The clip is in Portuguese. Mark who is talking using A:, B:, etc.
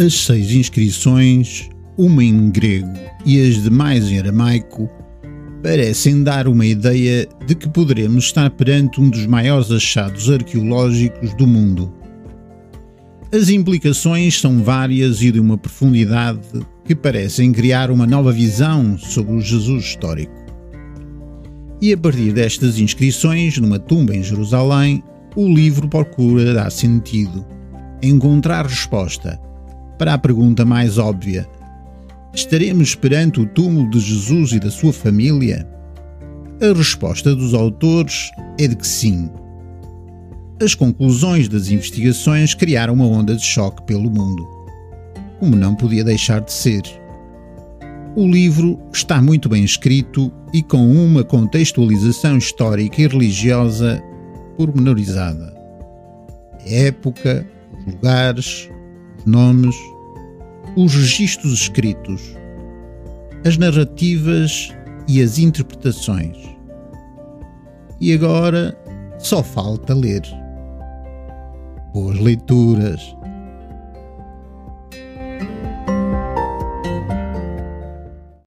A: As seis inscrições, uma em grego e as demais em aramaico, parecem dar uma ideia de que poderemos estar perante um dos maiores achados arqueológicos do mundo. As implicações são várias e de uma profundidade que parecem criar uma nova visão sobre o Jesus histórico. E a partir destas inscrições, numa tumba em Jerusalém, o livro procura dar sentido, encontrar resposta para a pergunta mais óbvia: estaremos perante o túmulo de Jesus e da sua família? A resposta dos autores é de que sim. As conclusões das investigações criaram uma onda de choque pelo mundo, como não podia deixar de ser. O livro está muito bem escrito e com uma contextualização histórica e religiosa pormenorizada. A época, os lugares, nomes, os registros escritos, as narrativas e as interpretações. E agora só falta ler. Boas leituras!